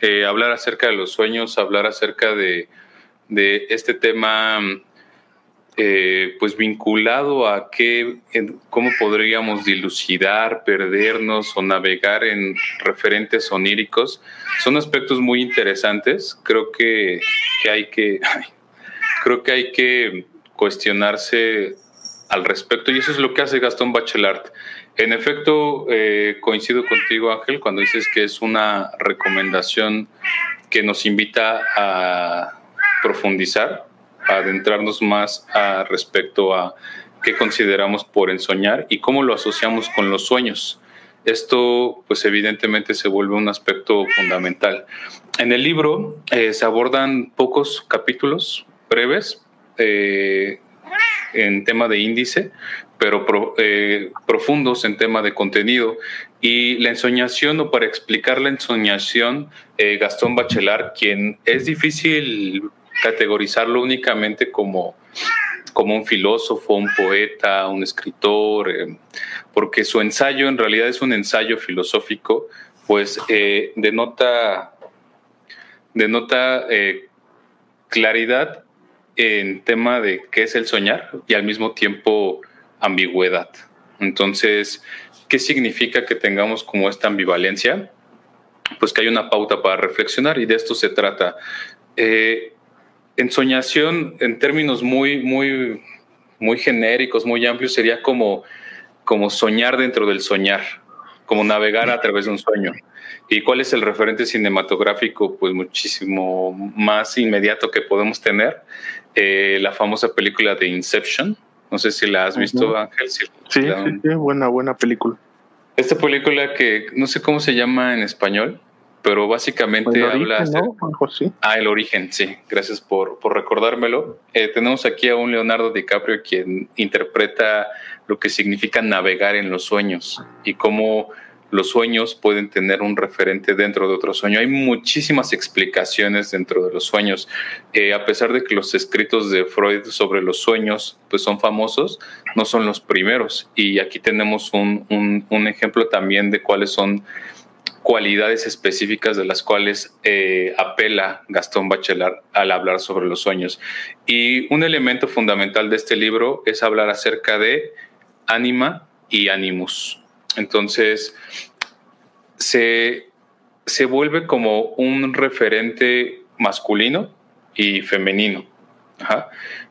eh, hablar acerca de los sueños, hablar acerca de, de este tema eh, pues vinculado a qué, cómo podríamos dilucidar, perdernos o navegar en referentes oníricos, son aspectos muy interesantes. Creo que, hay que creo que hay que cuestionarse al respecto y eso es lo que hace Gastón Bachelard. En efecto, eh, coincido contigo, Ángel, cuando dices que es una recomendación que nos invita a profundizar adentrarnos más a respecto a qué consideramos por ensoñar y cómo lo asociamos con los sueños. Esto, pues evidentemente se vuelve un aspecto fundamental. En el libro eh, se abordan pocos capítulos breves eh, en tema de índice, pero eh, profundos en tema de contenido. Y la ensoñación, o para explicar la ensoñación, Gastón Bachelard, quien es difícil categorizarlo únicamente como, como un filósofo, un poeta, un escritor, eh, porque su ensayo en realidad es un ensayo filosófico, pues eh, denota, denota eh, claridad en tema de qué es el soñar y al mismo tiempo ambigüedad. Entonces, ¿qué significa que tengamos como esta ambivalencia? Pues que hay una pauta para reflexionar y de esto se trata ensoñación en términos muy, muy, muy genéricos, muy amplios, sería como, como soñar dentro del soñar, como navegar a través de un sueño. ¿Y cuál es el referente cinematográfico? Pues muchísimo más inmediato que podemos tener. Eh, la famosa película de Inception. No sé si la has visto, Ángel. sí, sí, buena, buena película. Esta película que no sé cómo se llama en español pero básicamente habla... Ah, el origen, sí, gracias por, por recordármelo. Eh, tenemos aquí a un Leonardo DiCaprio quien interpreta lo que significa navegar en los sueños y cómo los sueños pueden tener un referente dentro de otro sueño. Hay muchísimas explicaciones dentro de los sueños. Eh, a pesar de que los escritos de Freud sobre los sueños pues son famosos, no son los primeros. Y aquí tenemos un, un, ejemplo también de cuáles son cualidades específicas de las cuales eh, apela Gastón Bachelard al hablar sobre los sueños. Y un elemento fundamental de este libro es hablar acerca de ánima y animus. Entonces, se, se vuelve como un referente masculino y femenino.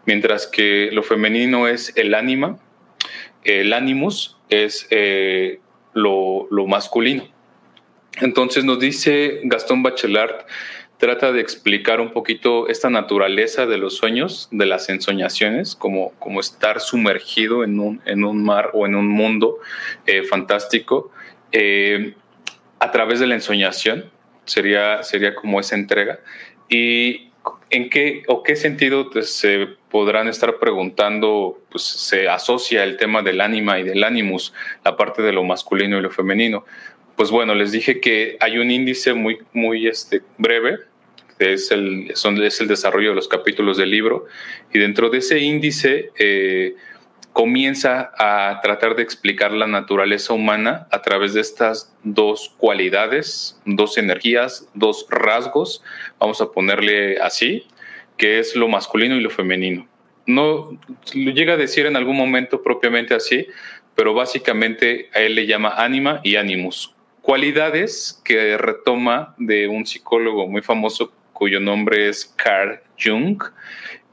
Mientras que lo femenino es el ánima, el animus es eh, lo, lo masculino. Entonces nos dice Gastón Bachelard, trata de explicar un poquito esta naturaleza de los sueños, de las ensoñaciones, como, como estar sumergido en un, en un mar o en un mundo eh, fantástico eh, a través de la ensoñación, sería, sería como esa entrega. ¿Y en qué o qué sentido se podrán estar preguntando, pues se asocia el tema del ánima y del ánimus, la parte de lo masculino y lo femenino? pues bueno, les dije que hay un índice muy, muy este, breve, es el, son, es el desarrollo de los capítulos del libro, y dentro de ese índice eh, comienza a tratar de explicar la naturaleza humana a través de estas dos cualidades, dos energías, dos rasgos, vamos a ponerle así, que es lo masculino y lo femenino. No lo llega a decir en algún momento propiamente así, pero básicamente a él le llama ánima y ánimus, cualidades que retoma de un psicólogo muy famoso cuyo nombre es Carl Jung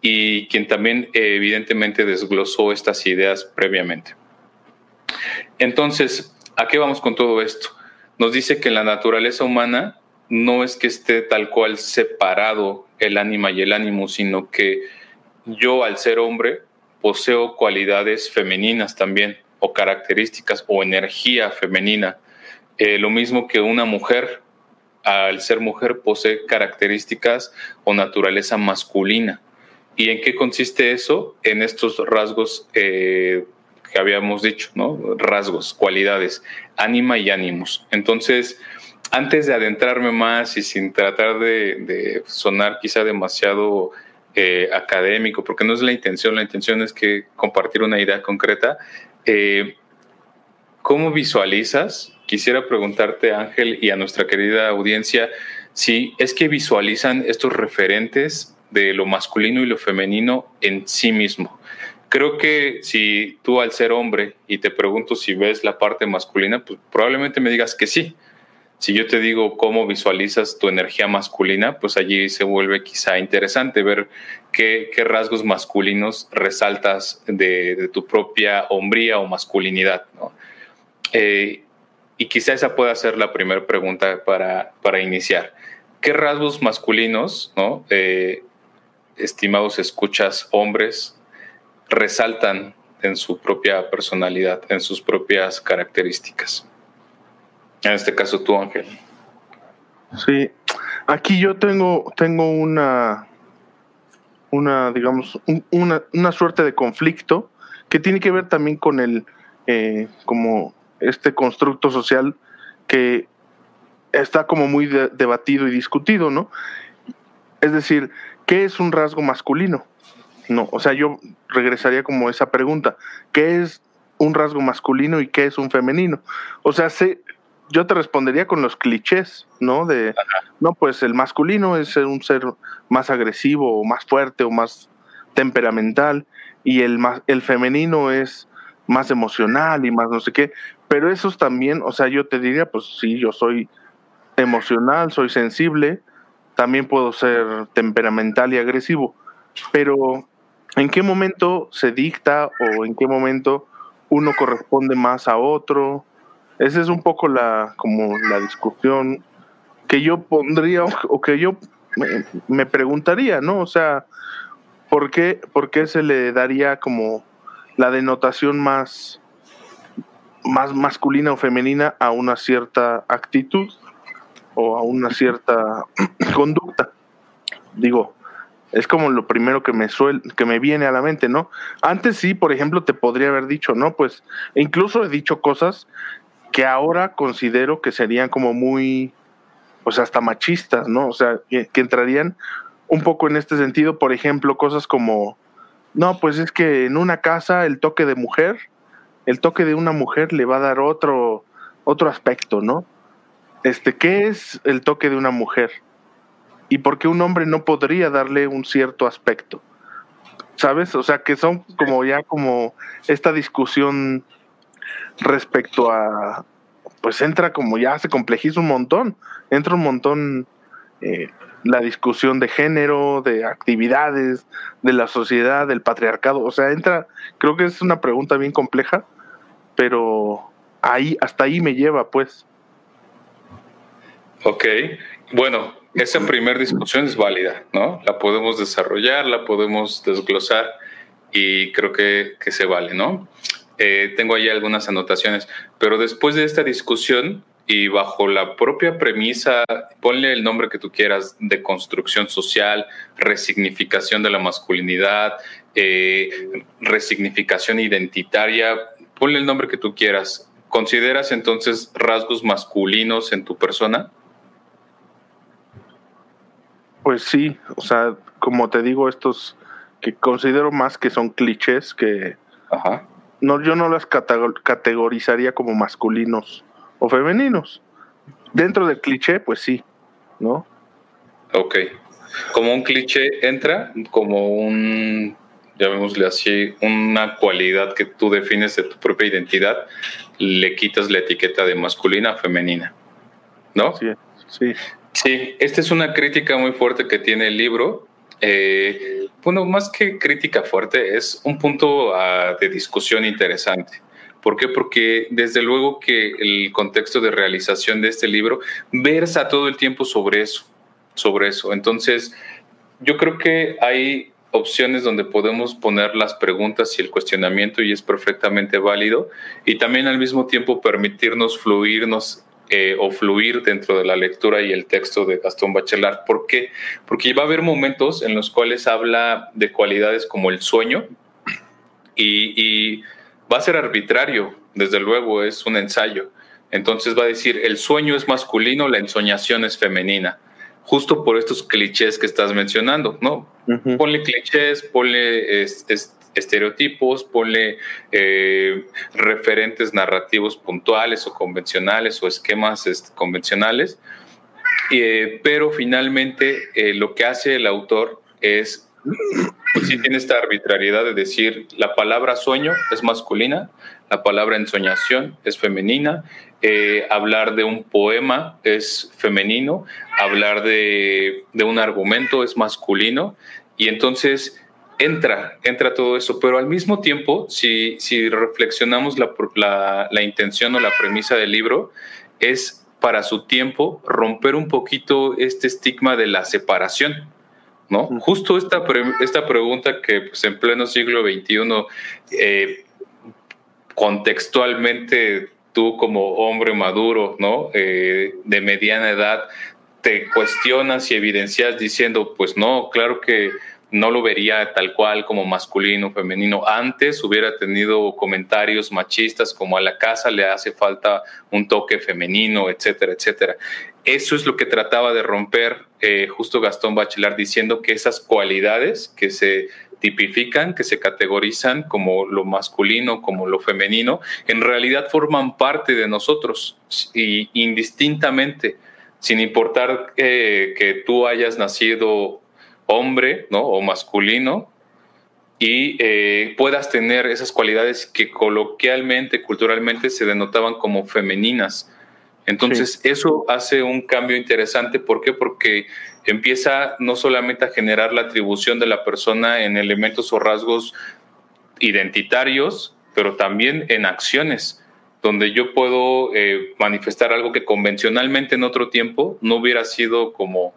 y quien también evidentemente desglosó estas ideas previamente. Entonces, ¿a qué vamos con todo esto? Nos dice que la naturaleza humana no es que esté tal cual separado el ánima y el ánimo, sino que yo al ser hombre poseo cualidades femeninas también, o características, o energía femenina. Eh, lo mismo que una mujer, al ser mujer, posee características o naturaleza masculina. ¿Y en qué consiste eso? En estos rasgos eh, que habíamos dicho, ¿no? Rasgos, cualidades, ánima y ánimos. Entonces, antes de adentrarme más y sin tratar de, sonar quizá demasiado eh, académico, porque no es la intención, la intención es que compartir una idea concreta, ¿cómo visualizas Quisiera preguntarte, Ángel, y a nuestra querida audiencia, si es que visualizan estos referentes de lo masculino y lo femenino en sí mismo. Creo que si tú al ser hombre y te pregunto si ves la parte masculina, pues probablemente me digas que sí. Si yo te digo cómo visualizas tu energía masculina, pues allí se vuelve quizá interesante ver qué, rasgos masculinos resaltas de, tu propia hombría o masculinidad. Eh, y quizá esa pueda ser la primera pregunta para, para iniciar. ¿Qué rasgos masculinos, ¿no? Eh, estimados escuchas hombres, resaltan en su propia personalidad, en sus propias características? En este caso tú, Ángel. Sí, aquí yo tengo, tengo una, una digamos, una, una, suerte de conflicto que tiene que ver también con el, eh, como este constructo social que está como muy debatido y discutido, ¿no? Es decir, ¿qué es un rasgo masculino? No, o sea, yo regresaría como esa pregunta, ¿qué es un rasgo masculino y qué es un femenino? O sea, sé, yo te respondería con los clichés, ¿no? De, no, pues el masculino es un ser más agresivo o más fuerte o más temperamental y el, el femenino es más emocional y más no sé qué. Pero esos también, o sea, yo te diría, pues sí, yo soy emocional, soy sensible, también puedo ser temperamental y agresivo, pero ¿en qué momento se dicta o en qué momento uno corresponde más a otro? Esa es un poco la como la discusión que yo pondría o que yo me, preguntaría, ¿no? O sea, ¿por qué, ¿por qué se le daría como la denotación más más masculina o femenina a una cierta actitud o a una cierta conducta. Digo, es como lo primero que me suel, que me viene a la mente, ¿no? Antes sí, por ejemplo, te podría haber dicho, ¿no? Pues incluso he dicho cosas que ahora considero que serían como muy, pues hasta machistas, ¿no? O sea, que, que entrarían un poco en este sentido, por ejemplo, cosas como, no, pues es que en una casa el toque de mujer el toque de una mujer le va a dar otro, otro aspecto, ¿no? Este, ¿qué es el toque de una mujer? ¿Y por qué un hombre no podría darle un cierto aspecto? ¿Sabes? O sea, que son como ya como esta discusión respecto a, pues entra como ya se complejiza un montón, entra un montón eh, la discusión de género, de actividades, de la sociedad, del patriarcado, o sea, entra, creo que es una pregunta bien compleja pero ahí, hasta ahí me lleva, pues. Ok, bueno, esa primera discusión es válida, ¿no? La podemos desarrollar, la podemos desglosar y creo que, se vale, ¿no? Eh, tengo ahí algunas anotaciones, pero después de esta discusión y bajo la propia premisa, ponle el nombre que tú quieras, de construcción social, resignificación de la masculinidad, eh, resignificación identitaria, ponle el nombre que tú quieras. ¿Consideras entonces rasgos masculinos en tu persona? Pues sí, o sea, como te digo, estos que considero más que son clichés que Ajá. no yo no las categorizaría como masculinos o femeninos. Dentro del cliché, pues sí, ¿no? Ok. Como un cliché entra como un llamémosle así, una cualidad que tú defines de tu propia identidad, le quitas la etiqueta de masculina a femenina, ¿no? Sí, sí. Sí, esta es una crítica muy fuerte que tiene el libro. Eh, bueno, más que crítica fuerte, es un punto ah, de discusión interesante. ¿Por qué? Porque desde luego que el contexto de realización de este libro versa todo el tiempo sobre eso, sobre eso. Entonces, yo creo que hay opciones donde podemos poner las preguntas y el cuestionamiento y es perfectamente válido y también al mismo tiempo permitirnos fluirnos eh, o fluir dentro de la lectura y el texto de Gastón Bachelard. ¿Por qué? Porque va a haber momentos en los cuales habla de cualidades como el sueño y, y va a ser arbitrario, desde luego es un ensayo. Entonces va a decir, el sueño es masculino, la ensoñación es femenina justo por estos clichés que estás mencionando, ¿no? Ponle clichés, ponle estereotipos, ponle eh, referentes narrativos puntuales o convencionales o esquemas este, convencionales eh, pero finalmente eh, lo que hace el autor es, pues sí tiene esta arbitrariedad de decir, la palabra sueño es masculina, la palabra ensoñación es femenina, eh, hablar de un poema es femenino, hablar de, de un argumento es masculino, y entonces entra, entra todo eso, pero al mismo tiempo, si, si reflexionamos la, la, la, intención o la premisa del libro, es para su tiempo romper un poquito este estigma de la separación. ¿no? Justo esta, esta pregunta que pues, en pleno siglo XXI, eh, contextualmente tú como hombre maduro, ¿no? Eh, de mediana edad, te cuestionas y evidencias diciendo, pues no, claro que no lo vería tal cual como masculino, femenino. Antes hubiera tenido comentarios machistas como a la casa le hace falta un toque femenino, etcétera, etcétera. Eso es lo que trataba de romper eh, justo Gastón Bachelard diciendo que esas cualidades que se tipifican, que se categorizan como lo masculino, como lo femenino, en realidad forman parte de nosotros y indistintamente, sin importar eh, que tú hayas nacido hombre ¿no? o masculino y eh, puedas tener esas cualidades que coloquialmente, culturalmente se denotaban como femeninas. Entonces, eso hace un cambio interesante. ¿Por qué? Porque empieza no solamente a generar la atribución de la persona en elementos o rasgos identitarios, pero también en acciones, donde yo puedo eh, manifestar algo que convencionalmente en otro tiempo no hubiera sido como,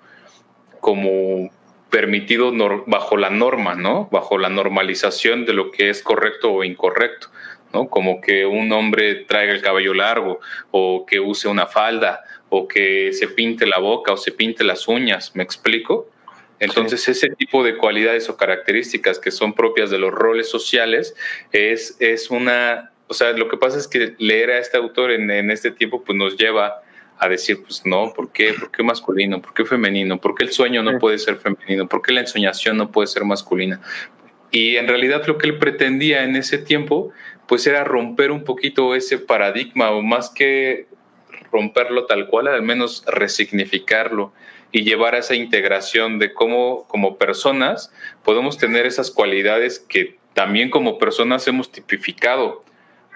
como permitido bajo la norma, ¿no? Bajo la normalización de lo que es correcto o incorrecto, ¿no? Como que un hombre traiga el cabello largo o que use una falda o que se pinte la boca o se pinte las uñas, ¿me explico? Entonces, ese tipo de cualidades o características que son propias de los roles sociales es, es una, o sea, lo que pasa es que leer a este autor en, en este tiempo pues nos lleva a decir, pues no, ¿por qué? ¿Por qué masculino? ¿Por qué femenino? ¿Por qué el sueño no puede ser femenino? ¿Por qué la ensoñación no puede ser masculina? Y en realidad lo que él pretendía en ese tiempo, pues era romper un poquito ese paradigma, o más que romperlo tal cual, al menos resignificarlo y llevar a esa integración de cómo como personas podemos tener esas cualidades que también como personas hemos tipificado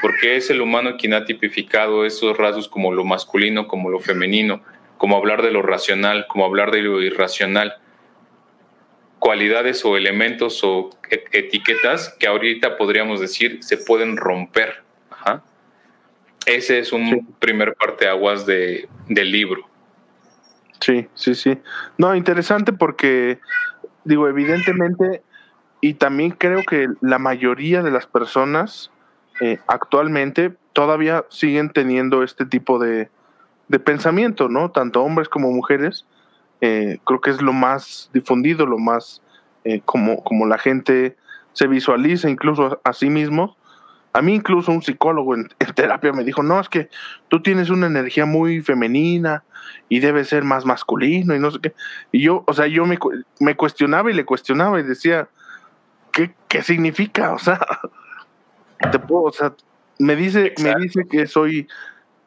porque es el humano quien ha tipificado esos rasgos como lo masculino, como lo femenino, como hablar de lo racional, como hablar de lo irracional. Cualidades o elementos o e-, etiquetas que ahorita podríamos decir se pueden romper. Ese es un primer parteaguas de, del libro. Sí, sí, sí. No, interesante porque, digo, evidentemente, y también creo que la mayoría de las personas eh, actualmente todavía siguen teniendo este tipo de, pensamiento, ¿no? Tanto hombres como mujeres. Eh, creo que es lo más difundido, lo más eh, como, como la gente se visualiza incluso a, sí mismo. A mí incluso un psicólogo en, terapia me dijo, no, es que tú tienes una energía muy femenina y debe ser más masculino y no sé qué. Y yo, o sea, yo me, me cuestionaba y le cuestionaba y decía, ¿qué, qué significa? O sea, te puedo, o sea, me dice, me dice que soy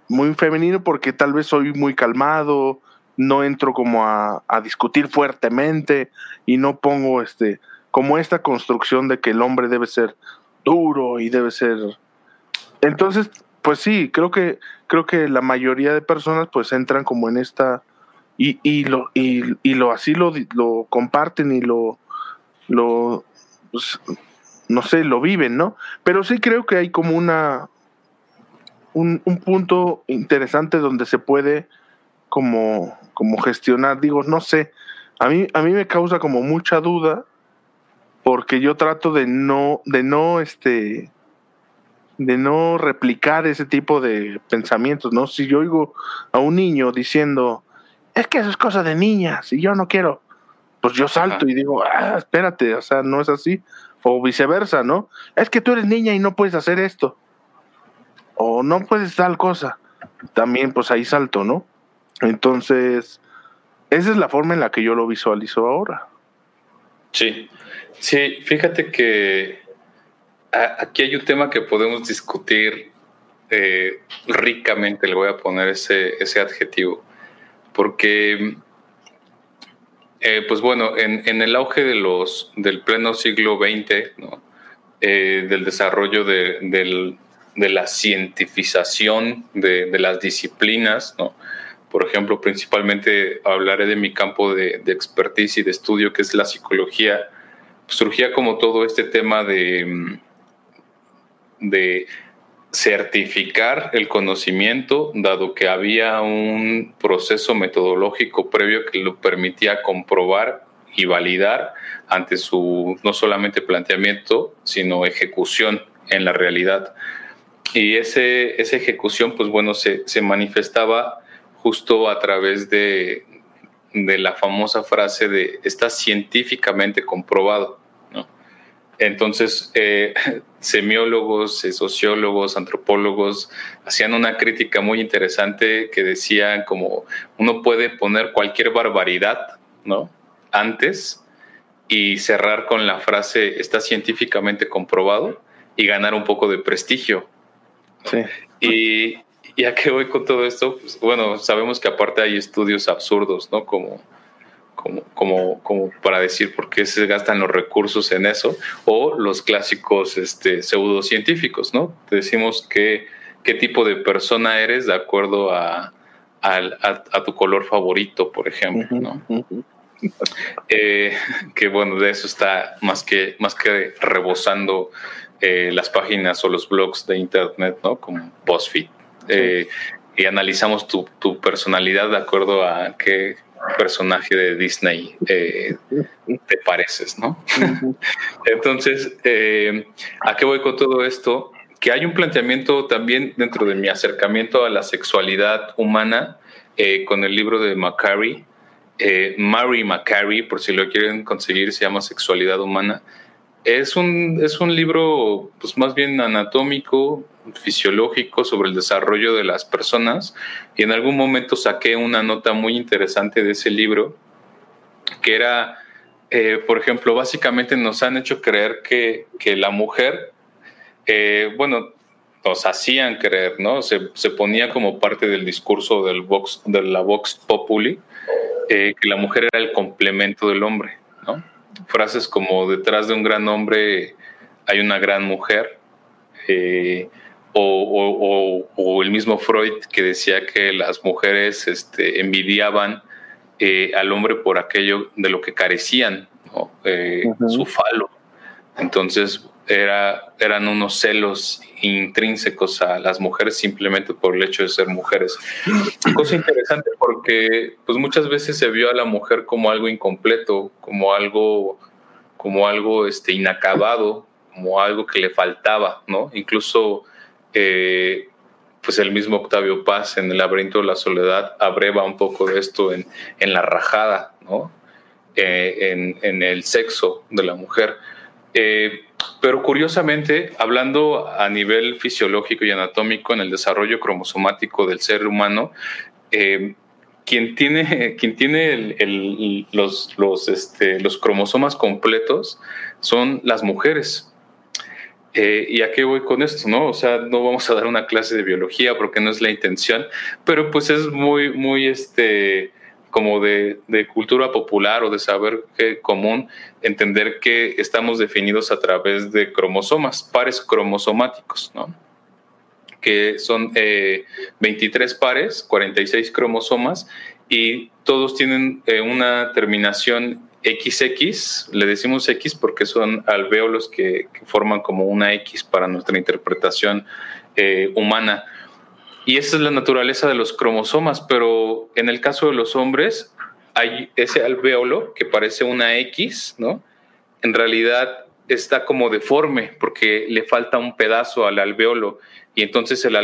muy femenino porque tal vez soy muy calmado, no entro como a, discutir fuertemente y no pongo este como esta construcción de que el hombre debe ser duro y debe ser entonces pues sí creo que creo que la mayoría de personas pues entran como en esta y, y lo y, y lo así lo, lo comparten y lo lo pues, no sé, lo viven, ¿no? Pero sí creo que hay como una, un, punto interesante donde se puede como, como gestionar, digo, no sé, a mí, a mí me causa como mucha duda porque yo trato de no, de no, este, de no replicar ese tipo de pensamientos, ¿no? Si yo oigo a un niño diciendo, es que eso es cosa de niñas y yo no quiero, pues yo salto y digo, ah, espérate, o sea, no es así o viceversa, ¿no? Es que tú eres niña y no puedes hacer esto, o no puedes tal cosa, también pues ahí salto, ¿no? Entonces, esa es la forma en la que yo lo visualizo ahora. Sí, sí, fíjate que aquí hay un tema que podemos discutir eh, ricamente, le voy a poner ese, ese adjetivo, porque, eh, pues bueno, en, el auge de los, del pleno siglo XX, eh, del desarrollo de, la cientificación de, las disciplinas, ¿no? Por ejemplo, principalmente hablaré de mi campo de, expertise y de estudio, que es la psicología, pues surgía como todo este tema de, de certificar el conocimiento, dado que había un proceso metodológico previo que lo permitía comprobar y validar ante su no solamente planteamiento, sino ejecución en la realidad. Y ese, esa ejecución, pues bueno, se, se manifestaba justo a través de, de la famosa frase de está científicamente comprobado. Entonces, eh, semiólogos, eh, sociólogos, antropólogos hacían una crítica muy interesante que decían como uno puede poner cualquier barbaridad, ¿no? Antes y cerrar con la frase está científicamente comprobado y ganar un poco de prestigio. Sí. Y, ¿Y a qué voy con todo esto? Pues, bueno, sabemos que aparte hay estudios absurdos, ¿no? Como como, como, como para decir por qué se gastan los recursos en eso, o los clásicos este, pseudocientíficos, ¿no? Te decimos que, qué tipo de persona eres de acuerdo a, a, tu color favorito, por ejemplo, ¿no? Eh, que bueno, de eso está más que, más que rebosando eh, las páginas o los blogs de internet, ¿no? Como BuzzFeed. Eh, y analizamos tu, tu, personalidad de acuerdo a qué, personaje de Disney eh, te pareces, ¿no? Entonces, eh, ¿a qué voy con todo esto? Que hay un planteamiento también dentro de mi acercamiento a la sexualidad humana con el libro de Macari, Mary Macari, por si lo quieren conseguir, se llama Sexualidad Humana. Es un, es un libro pues, más bien anatómico, fisiológico sobre el desarrollo de las personas y en algún momento saqué una nota muy interesante de ese libro que era, eh, por ejemplo, básicamente nos han hecho creer que, que la mujer, eh, bueno, nos hacían creer, ¿no? Se, se, ponía como parte del discurso del Vox, de la Vox Populi, eh, que la mujer era el complemento del hombre, ¿no? Frases como detrás de un gran hombre hay una gran mujer, eh, o, el mismo Freud que decía que las mujeres este, envidiaban eh, al hombre por aquello de lo que carecían, eh, su falo. Entonces era, eran unos celos intrínsecos a las mujeres simplemente por el hecho de ser mujeres. Cosa interesante porque pues muchas veces se vio a la mujer como algo incompleto, como algo, como algo este, inacabado, como algo que le faltaba, ¿no? Incluso eh, pues el mismo Octavio Paz en El laberinto de la soledad abreva un poco de esto en, en la rajada, ¿no? Eh, en, el sexo de la mujer. Eh, pero curiosamente, hablando a nivel fisiológico y anatómico en el desarrollo cromosomático del ser humano, quien tiene, quien tiene los, los, este, los cromosomas completos son las mujeres. Eh, ¿Y a qué voy con esto? ¿no? O sea, no vamos a dar una clase de biología porque no es la intención, pero pues es muy, muy este, como de, cultura popular o de saber común entender que estamos definidos a través de cromosomas, pares cromosomáticos, ¿no? que son 23 eh, pares, 46 cromosomas, y todos tienen eh, una terminación XX, le decimos X porque son alvéolos que, forman como una X para nuestra interpretación eh, humana. Y esa es la naturaleza de los cromosomas, pero en el caso de los hombres hay ese alvéolo que parece una X, ¿no? En realidad está como deforme porque le falta un pedazo al alvéolo y entonces el,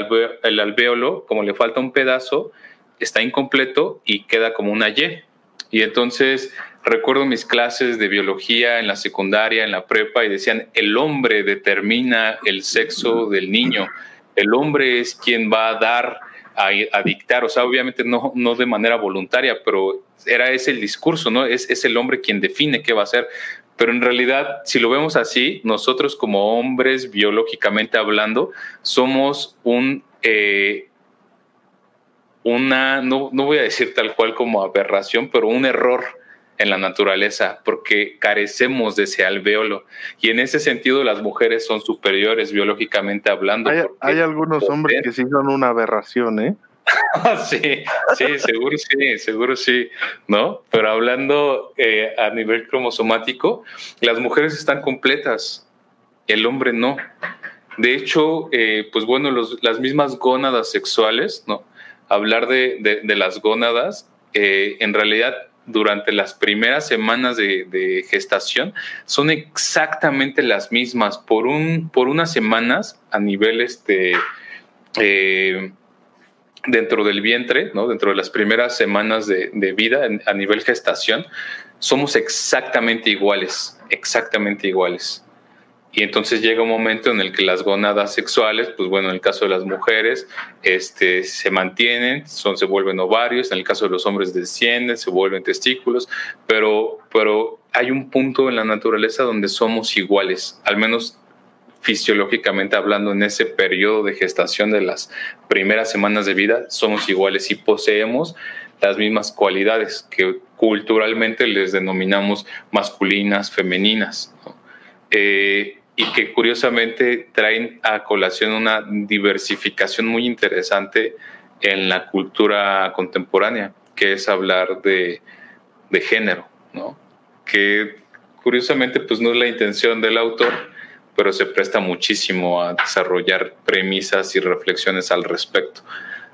el alvéolo, como le falta un pedazo, está incompleto y queda como una Y. Y entonces recuerdo mis clases de biología en la secundaria, en la prepa, y decían, el hombre determina el sexo del niño, el hombre es quien va a dar, a, dictar, o sea, obviamente no, no de manera voluntaria, pero era ese el discurso, ¿no? Es, es el hombre quien define qué va a hacer. Pero en realidad, si lo vemos así, nosotros como hombres, biológicamente hablando, somos un... Eh, una, no, no voy a decir tal cual como aberración, pero un error en la naturaleza, porque carecemos de ese alveolo. Y en ese sentido las mujeres son superiores biológicamente hablando. Hay, algunos hombres que sí son una aberración, ¿eh? sí, sí, seguro sí, seguro sí, ¿no? Pero hablando eh, a nivel cromosomático, las mujeres están completas, el hombre no. De hecho, eh, pues bueno, las mismas gónadas sexuales, ¿no? Hablar de, las gónadas, eh, en realidad durante las primeras semanas de, gestación son exactamente las mismas. Por, un, por unas semanas a nivel este, eh, dentro del vientre, ¿no? dentro de las primeras semanas de, vida a nivel gestación, somos exactamente iguales, exactamente iguales. Y entonces llega un momento en el que las gónadas sexuales, pues bueno, en el caso de las mujeres, este, se mantienen, son, se vuelven ovarios, en el caso de los hombres descienden, se vuelven testículos, pero, pero hay un punto en la naturaleza donde somos iguales, al menos fisiológicamente hablando, en ese periodo de gestación de las primeras semanas de vida, somos iguales y poseemos las mismas cualidades que culturalmente les denominamos masculinas, femeninas. Eh, y que curiosamente traen a colación una diversificación muy interesante en la cultura contemporánea, que es hablar de, de género, ¿no? que curiosamente pues no es la intención del autor, pero se presta muchísimo a desarrollar premisas y reflexiones al respecto.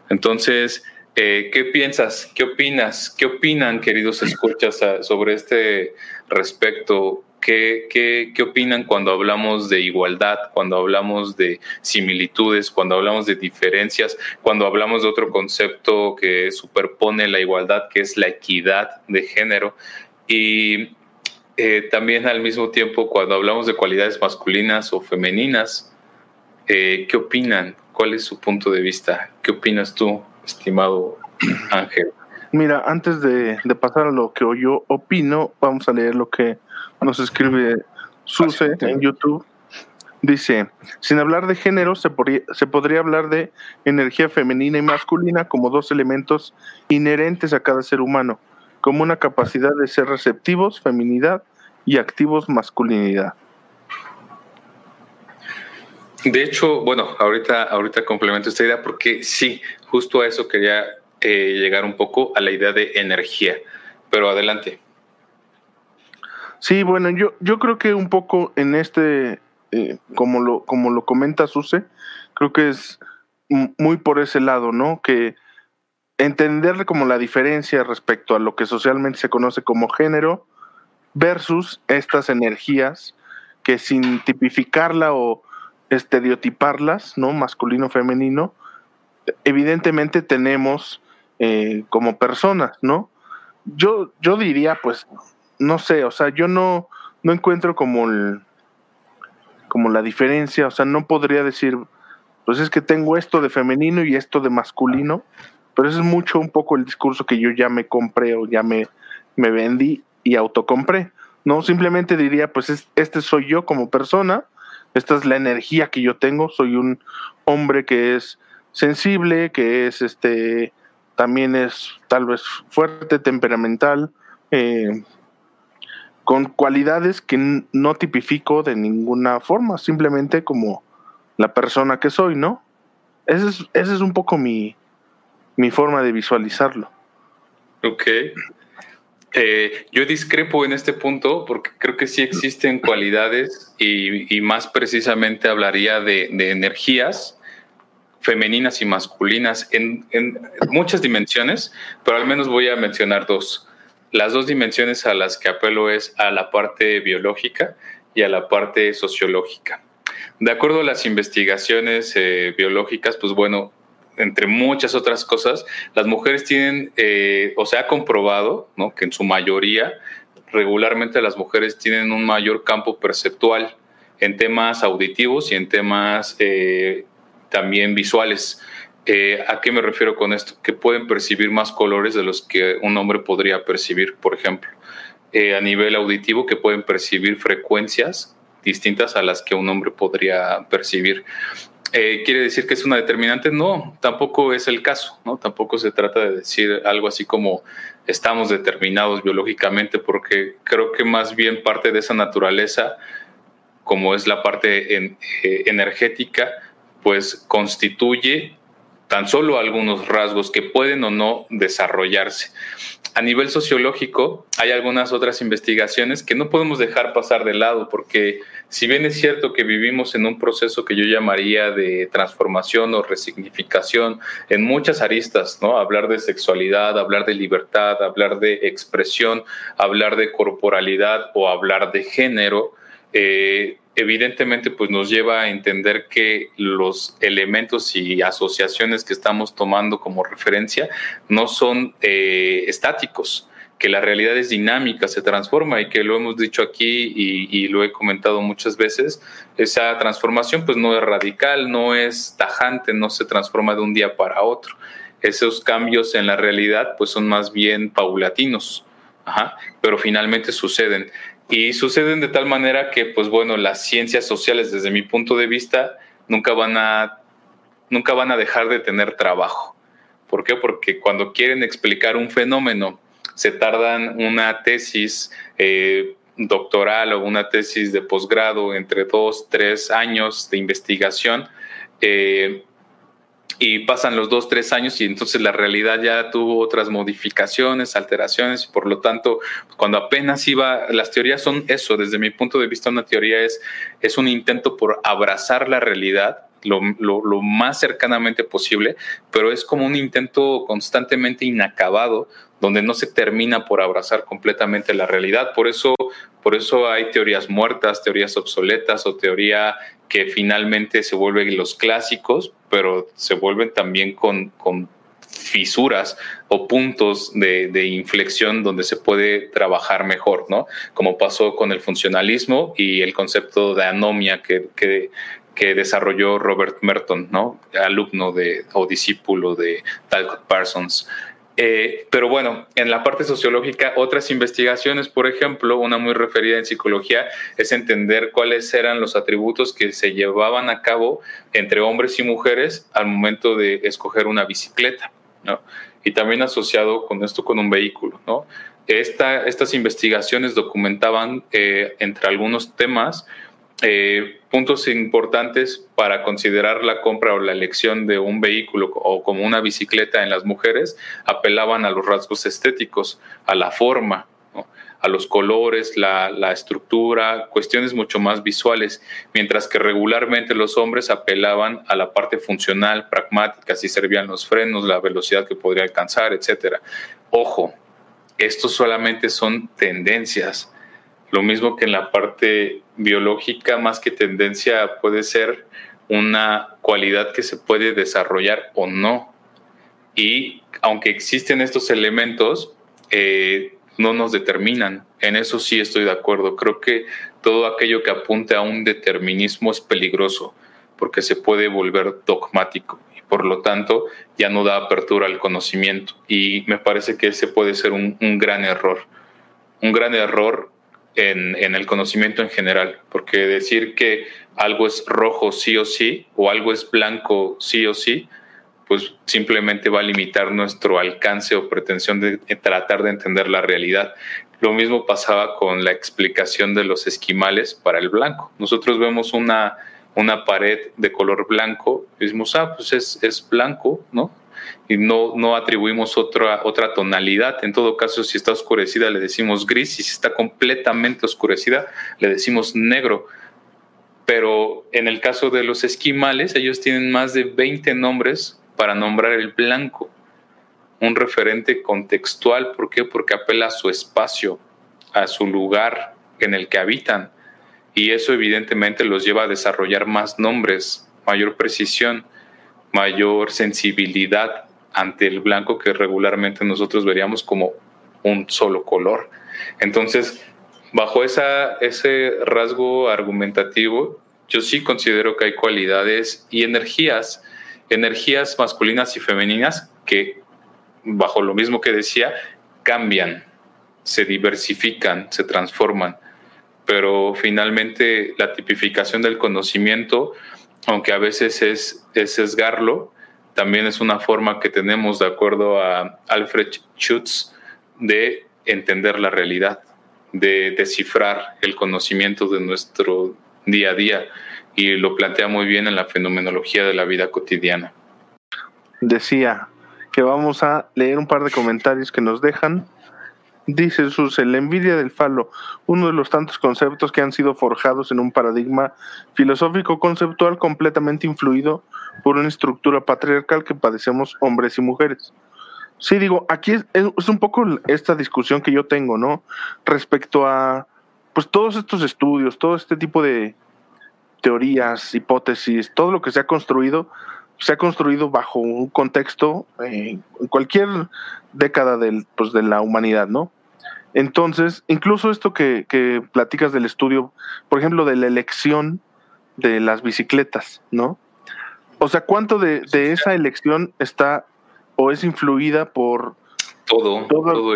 Entonces, eh, ¿qué piensas? ¿Qué opinas? ¿Qué opinan, queridos escuchas, sobre este respecto? ¿Qué, opinan cuando hablamos de igualdad, cuando hablamos de similitudes, cuando hablamos de diferencias, cuando hablamos de otro concepto que superpone la igualdad, que es la equidad de género? Y eh, también al mismo tiempo, cuando hablamos de cualidades masculinas o femeninas, eh, ¿qué opinan? ¿Cuál es su punto de vista? ¿Qué opinas tú, estimado Ángel? Mira, antes de, de pasar a lo que yo opino, vamos a leer lo que nos escribe Suse en YouTube. Dice, sin hablar de género, se, se podría hablar de energía femenina y masculina como dos elementos inherentes a cada ser humano, como una capacidad de ser receptivos, feminidad, y activos, masculinidad. De hecho, bueno, ahorita, ahorita complemento esta idea porque sí, justo a eso quería eh, llegar un poco a la idea de energía. Pero adelante. Sí, bueno, yo, yo creo que un poco en este, eh, como, lo, como lo comenta Suse, creo que es muy por ese lado, ¿no? Que entender como la diferencia respecto a lo que socialmente se conoce como género versus estas energías que sin tipificarla o estereotiparlas, ¿no? Masculino, femenino, evidentemente tenemos eh, como personas, ¿no? Yo, yo diría, pues, no sé, o sea, yo no, no encuentro como el, como la diferencia, o sea, no podría decir, pues es que tengo esto de femenino y esto de masculino, pero eso es mucho un poco el discurso que yo ya me compré o ya me, me vendí y autocompré, ¿no? Simplemente diría, pues este soy yo como persona, esta es la energía que yo tengo, soy un hombre que es sensible, que es este, también es tal vez fuerte, temperamental, eh, con cualidades que no tipifico de ninguna forma, simplemente como la persona que soy, ¿no? Esa es, ese es un poco mi, mi forma de visualizarlo. Ok. Eh, yo discrepo en este punto porque creo que sí existen cualidades y, más precisamente hablaría de, energías femeninas y masculinas en, en, muchas dimensiones, pero al menos voy a mencionar dos las dos dimensiones a las que apelo es a la parte biológica y a la parte sociológica. De acuerdo a las investigaciones eh, biológicas, pues bueno, entre muchas otras cosas, las mujeres tienen, eh, o se ha comprobado, ¿no? que en su mayoría, regularmente las mujeres tienen un mayor campo perceptual en temas auditivos y en temas eh, también visuales. Eh, ¿A qué me refiero con esto? Que pueden percibir más colores de los que un hombre podría percibir, por ejemplo. Eh, a nivel auditivo, que pueden percibir frecuencias distintas a las que un hombre podría percibir. eh, quiere decir que es una determinante. No, tampoco es el caso, ¿no? Tampoco se trata de decir algo así como estamos determinados biológicamente, porque creo que más bien parte de esa naturaleza, como es la parte eh, energética, pues constituye tan solo algunos rasgos que pueden o no desarrollarse. A nivel sociológico, hay algunas otras investigaciones que no podemos dejar pasar de lado, porque si bien es cierto que vivimos en un proceso que yo llamaría de transformación o resignificación en muchas aristas, ¿no? Hablar de sexualidad, hablar de libertad, hablar de expresión, hablar de corporalidad o hablar de género, eh, evidentemente pues nos lleva a entender que los elementos y asociaciones que estamos tomando como referencia no son eh, estáticos, que la realidad es dinámica, se transforma y que lo hemos dicho aquí y, lo he comentado muchas veces, esa transformación pues no es radical, no es tajante, no se transforma de un día para otro. Esos cambios en la realidad pues son más bien paulatinos, pero finalmente suceden. Y suceden de tal manera que, pues bueno, las ciencias sociales, desde mi punto de vista, nunca van a, nunca van a dejar de tener trabajo. ¿Por qué? Porque cuando quieren explicar un fenómeno, se tardan una tesis eh, doctoral o una tesis de posgrado entre dos, tres años de investigación. Eh, y pasan los dos, tres años y entonces la realidad ya tuvo otras modificaciones, alteraciones y por lo tanto, cuando apenas iba, las teorías son eso, desde mi punto de vista una teoría es, es un intento por abrazar la realidad lo, lo, más cercanamente posible, pero es como un intento constantemente inacabado donde no se termina por abrazar completamente la realidad. Por eso, por eso hay teorías muertas, teorías obsoletas o teoría que finalmente se vuelven los clásicos, pero se vuelven también con, con fisuras o puntos de, de, inflexión donde se puede trabajar mejor, ¿no? Como pasó con el funcionalismo y el concepto de anomia que, que, desarrolló Robert Merton, ¿no? Alumno de, o discípulo de Talcott Parsons. Eh, pero bueno, en la parte sociológica, otras investigaciones, por ejemplo, una muy referida en psicología, es entender cuáles eran los atributos que se llevaban a cabo entre hombres y mujeres al momento de escoger una bicicleta, ¿no? Y también asociado con esto con un vehículo, ¿no? estas investigaciones documentaban, eh, entre algunos temas, eh, puntos importantes para considerar la compra o la elección de un vehículo o como una bicicleta en las mujeres apelaban a los rasgos estéticos, a la forma, a los colores, la, estructura, cuestiones mucho más visuales, mientras que regularmente los hombres apelaban a la parte funcional, pragmática, si servían los frenos, la velocidad que podría alcanzar, etc. Ojo, estos solamente son tendencias lo mismo que en la parte biológica, más que tendencia, puede ser una cualidad que se puede desarrollar o no. Y aunque existen estos elementos, eh, no nos determinan. En eso sí estoy de acuerdo. Creo que todo aquello que apunte a un determinismo es peligroso porque se puede volver dogmático y por lo tanto ya no da apertura al conocimiento. Y me parece que ese puede ser un, un gran error. Un gran error en, el conocimiento en general, porque decir que algo es rojo sí o sí o algo es blanco sí o sí, pues simplemente va a limitar nuestro alcance o pretensión de tratar de entender la realidad. Lo mismo pasaba con la explicación de los esquimales para el blanco. Nosotros vemos una, una pared de color blanco y decimos, ah, pues es, es blanco, ¿no? Y no, no atribuimos otra, otra tonalidad. En todo caso, si está oscurecida le decimos gris y si está completamente oscurecida le decimos negro. Pero en el caso de los esquimales, ellos tienen más de 20 nombres para nombrar el blanco. Un referente contextual, ¿por qué? Porque apela a su espacio, a su lugar en el que habitan. Y eso evidentemente los lleva a desarrollar más nombres, mayor precisión mayor sensibilidad ante el blanco que regularmente nosotros veríamos como un solo color. Entonces, bajo esa, ese rasgo argumentativo, yo sí considero que hay cualidades y energías, energías masculinas y femeninas que, bajo lo mismo que decía, cambian, se diversifican, se transforman. Pero finalmente la tipificación del conocimiento aunque a veces es, es sesgarlo, también es una forma que tenemos, de acuerdo a Alfred Schutz, de entender la realidad, de descifrar el conocimiento de nuestro día a día. Y lo plantea muy bien en la fenomenología de la vida cotidiana. Decía que vamos a leer un par de comentarios que nos dejan Dice Suse, la envidia del falo, uno de los tantos conceptos que han sido forjados en un paradigma filosófico conceptual completamente influido por una estructura patriarcal que padecemos hombres y mujeres. Sí, digo, aquí es, un poco esta discusión que yo tengo, ¿no? Respecto a, pues todos estos estudios, todo este tipo de teorías, hipótesis, todo lo que se ha construido, se ha construido bajo un contexto eh, en cualquier década del, pues, de la humanidad, ¿no? Entonces, incluso esto que, que platicas del estudio, por ejemplo, de la elección de las bicicletas, ¿no? O sea, ¿cuánto de, esa elección está o es influida por todo, todo,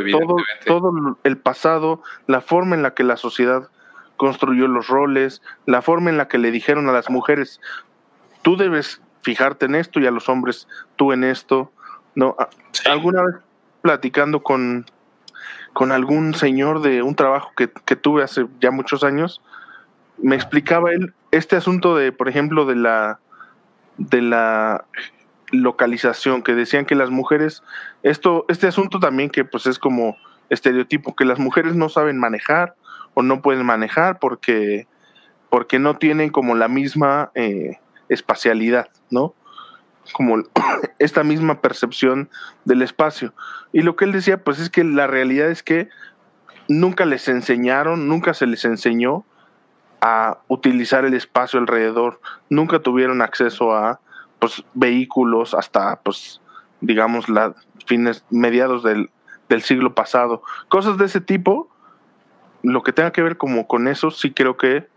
todo, el pasado, la forma en la que la sociedad construyó los roles, la forma en la que le dijeron a las mujeres, tú debes fijarte en esto y a los hombres tú en esto, ¿no? Alguna vez platicando con, con algún señor de un trabajo que, tuve hace ya muchos años, me explicaba él este asunto de, por ejemplo, de la de la localización, que decían que las mujeres, esto, este asunto también que pues es como estereotipo, que las mujeres no saben manejar o no pueden manejar porque, porque no tienen como la misma eh, espacialidad, ¿no? Como esta misma percepción del espacio. Y lo que él decía, pues es que la realidad es que nunca les enseñaron, nunca se les enseñó a utilizar el espacio alrededor, nunca tuvieron acceso a pues, vehículos hasta, pues, digamos, la fines mediados del, del siglo pasado. Cosas de ese tipo, lo que tenga que ver como con eso, sí creo que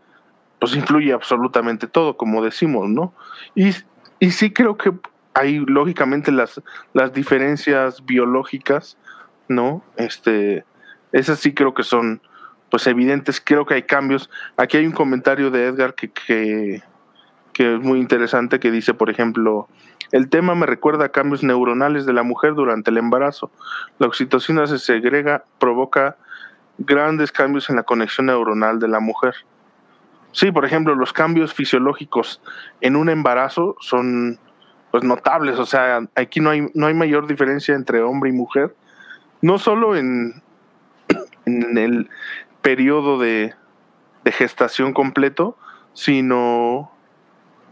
pues influye absolutamente todo, como decimos, ¿no? Y y sí creo que hay lógicamente las, las diferencias biológicas, ¿no? Este, esas sí creo que son pues evidentes, creo que hay cambios. Aquí hay un comentario de Edgar que, que, que es muy interesante que dice, por ejemplo, el tema me recuerda a cambios neuronales de la mujer durante el embarazo. La oxitocina se segrega, provoca grandes cambios en la conexión neuronal de la mujer. Sí, por ejemplo, los cambios fisiológicos en un embarazo son pues notables, o sea, aquí no hay no hay mayor diferencia entre hombre y mujer, no solo en, en el periodo de, gestación completo, sino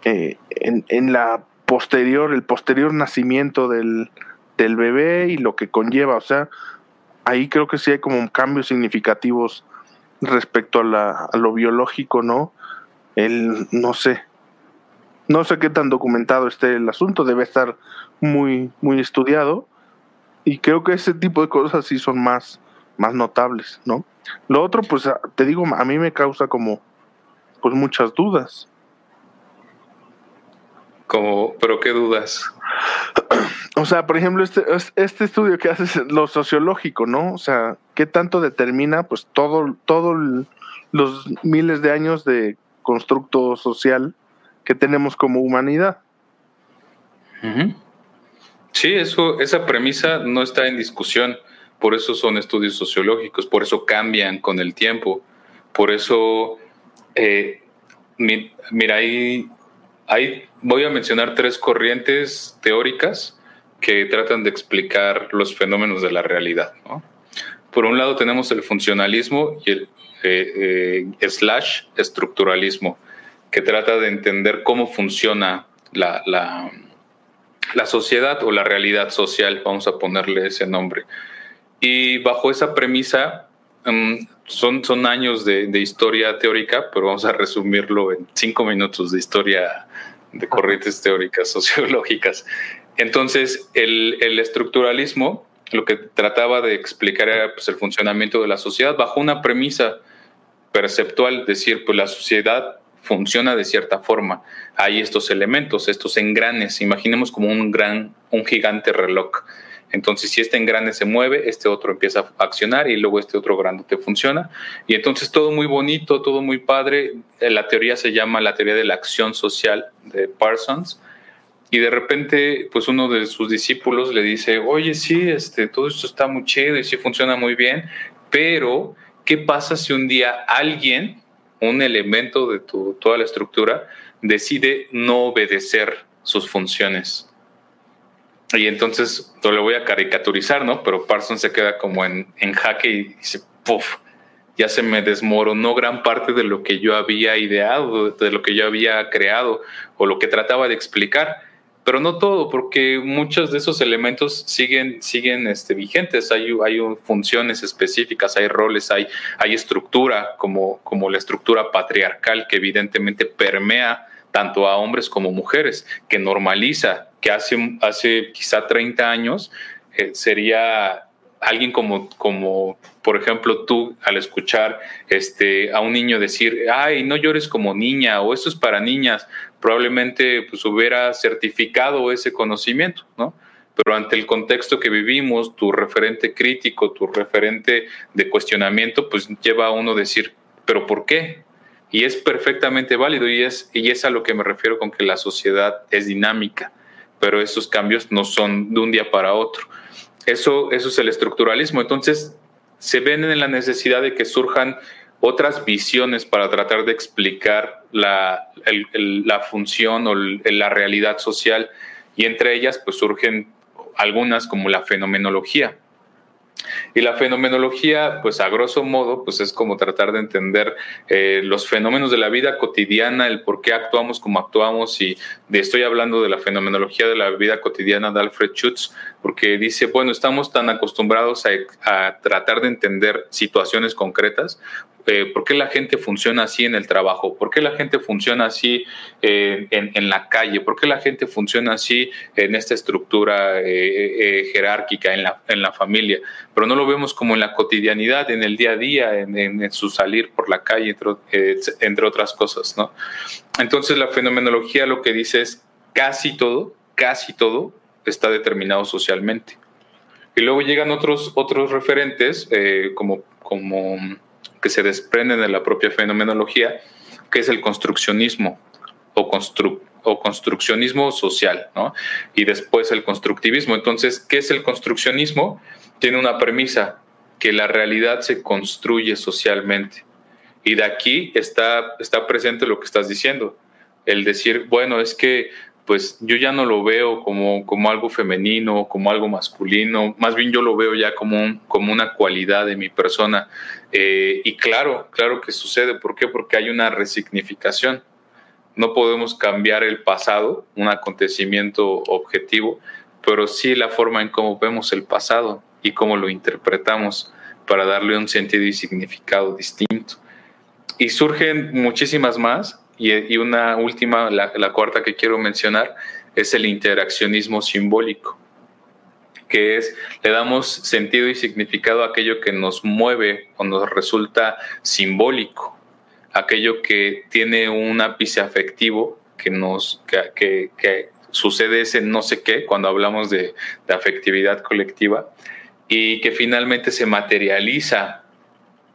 eh, en, en, la posterior, el posterior nacimiento del, del bebé y lo que conlleva, o sea, ahí creo que sí hay como cambios significativos respecto a, la, a lo biológico, ¿no? El, no sé, no sé qué tan documentado esté el asunto, debe estar muy, muy estudiado y creo que ese tipo de cosas sí son más, más notables, ¿no? Lo otro, pues te digo, a mí me causa como, pues muchas dudas. Como, pero qué dudas. O sea, por ejemplo, este, este estudio que haces, lo sociológico, ¿no? O sea, ¿qué tanto determina pues todo, todo los miles de años de constructo social que tenemos como humanidad? Sí, eso, esa premisa no está en discusión, por eso son estudios sociológicos, por eso cambian con el tiempo, por eso, eh, mira, ahí voy a mencionar tres corrientes teóricas que tratan de explicar los fenómenos de la realidad. Por un lado tenemos el funcionalismo y el eh, eh, slash estructuralismo, que trata de entender cómo funciona la, la, sociedad o la realidad social, vamos a ponerle ese nombre. Y bajo esa premisa, mm, son, son años de, de, historia teórica, pero vamos a resumirlo en cinco minutos de historia de corrientes teóricas sociológicas. Entonces, el, estructuralismo lo que trataba de explicar era pues, el funcionamiento de la sociedad bajo una premisa perceptual, decir, pues la sociedad funciona de cierta forma. Hay estos elementos, estos engranes, imaginemos como un gran, un gigante reloj. Entonces, si este engrane se mueve, este otro empieza a accionar y luego este otro te funciona. Y entonces todo muy bonito, todo muy padre. Eh, la teoría se llama la teoría de la acción social de Parsons. Y de repente, pues uno de sus discípulos le dice, oye, sí, este, todo esto está muy chido y sí funciona muy bien, pero ¿qué pasa si un día alguien, un elemento de tu, toda la estructura, decide no obedecer sus funciones? Y entonces, lo voy a caricaturizar, ¿no? Pero Parsons se queda como en, en jaque y dice, puff, ya se me desmoronó gran parte de lo que yo había ideado, de lo que yo había creado o lo que trataba de explicar. Pero no todo, porque muchos de esos elementos siguen, siguen este, vigentes. Hay, hay funciones específicas, hay roles, hay, hay estructura, como, como la estructura patriarcal que evidentemente permea tanto a hombres como mujeres, que normaliza, que hace, hace quizá 30 años eh, sería alguien como, como, por ejemplo, tú al escuchar este, a un niño decir, ay, no llores como niña o eso es para niñas, probablemente pues hubiera certificado ese conocimiento, ¿no? Pero ante el contexto que vivimos, tu referente crítico, tu referente de cuestionamiento, pues lleva a uno a decir, ¿pero por qué? Y es perfectamente válido y es, y es a lo que me refiero con que la sociedad es dinámica, pero esos cambios no son de un día para otro. Eso, eso es el estructuralismo. Entonces, se ven en la necesidad de que surjan otras visiones para tratar de explicar la, la función o la realidad social y entre ellas pues surgen algunas como la fenomenología. Y la fenomenología, pues a grosso modo, pues es como tratar de entender eh, los fenómenos de la vida cotidiana, el por qué actuamos como actuamos. Y de, estoy hablando de la fenomenología de la vida cotidiana de Alfred Schutz, porque dice, bueno, estamos tan acostumbrados a tratar de entender situaciones concretas, eh, por qué la gente funciona así en el trabajo, por qué la gente funciona así eh, en, la calle, por qué la gente funciona así en esta estructura eh, jerárquica en la, en la familia, pero no lo vemos como en la cotidianidad, en el día a día, en, su salir por la calle, entre, entre otras cosas. ¿no? Entonces la fenomenología lo que dice es casi todo, casi todo está determinado socialmente. Y luego llegan otros, otros referentes como, como que se desprenden de la propia fenomenología, que es el construccionismo o, o construccionismo social, ¿no? Y después el constructivismo. Entonces, ¿qué es el construccionismo? Tiene una premisa, que la realidad se construye socialmente. Y de aquí está, está presente lo que estás diciendo, el decir, bueno, es que pues yo ya no lo veo como, como algo femenino, como algo masculino, más bien yo lo veo ya como, como una cualidad de mi persona. Eh, y claro, claro que sucede. ¿Por qué? Porque hay una resignificación. No podemos cambiar el pasado, un acontecimiento objetivo, pero sí la forma en cómo vemos el pasado y cómo lo interpretamos para darle un sentido y significado distinto. Y surgen muchísimas más, y, una última, la, cuarta que quiero mencionar, es el interaccionismo simbólico, que es, le damos sentido y significado a aquello que nos mueve o nos resulta simbólico, aquello que tiene un ápice afectivo que nos que, que, sucede ese no sé qué cuando hablamos de, de afectividad colectiva y que finalmente se materializa